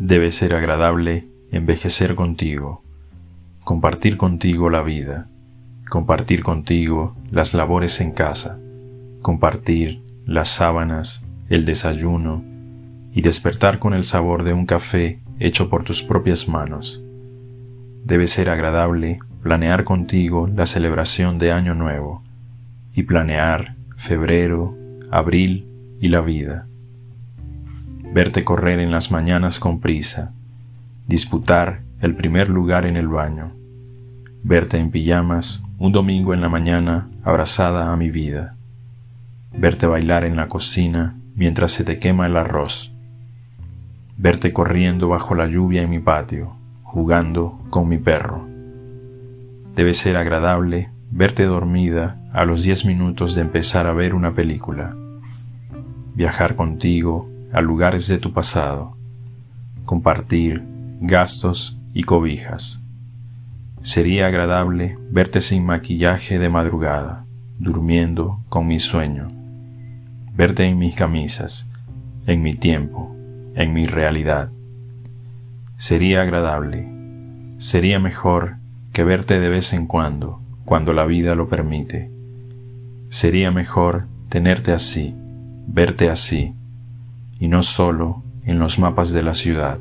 Debe ser agradable envejecer contigo, compartir contigo la vida, compartir contigo las labores en casa, compartir las sábanas, el desayuno y despertar con el sabor de un café hecho por tus propias manos. Debe ser agradable planear contigo la celebración de Año Nuevo y planear febrero, abril y la vida. Verte correr en las mañanas con prisa, disputar el primer lugar en el baño, verte en pijamas un domingo en la mañana abrazada a mi vida, verte bailar en la cocina mientras se te quema el arroz, verte corriendo bajo la lluvia en mi patio, jugando con mi perro. Debe ser agradable verte dormida a los diez minutos de empezar a ver una película, viajar contigo a lugares de tu pasado, compartir gastos y cobijas. Sería agradable verte sin maquillaje de madrugada, durmiendo con mi sueño, verte en mis camisas, en mi tiempo, en mi realidad. Sería agradable, sería mejor que verte de vez en cuando, cuando la vida lo permite. Sería mejor tenerte así, verte así, y no solo en los mapas de la ciudad.